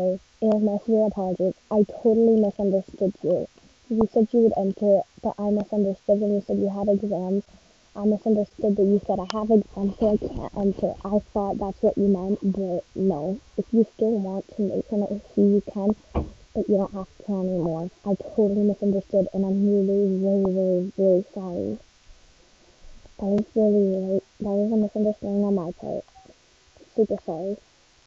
and my severe apologies. I totally misunderstood you. You said you would enter, but I misunderstood when you said you had exams. I misunderstood that you said I have exams, so I can't enter. I thought that's what you meant, but no. If you still want to make an OC, you can, but you don't have to anymore. I totally misunderstood, and I'm really, really, really, really sorry. That was really, really, that was a misunderstanding on my part. Super sorry.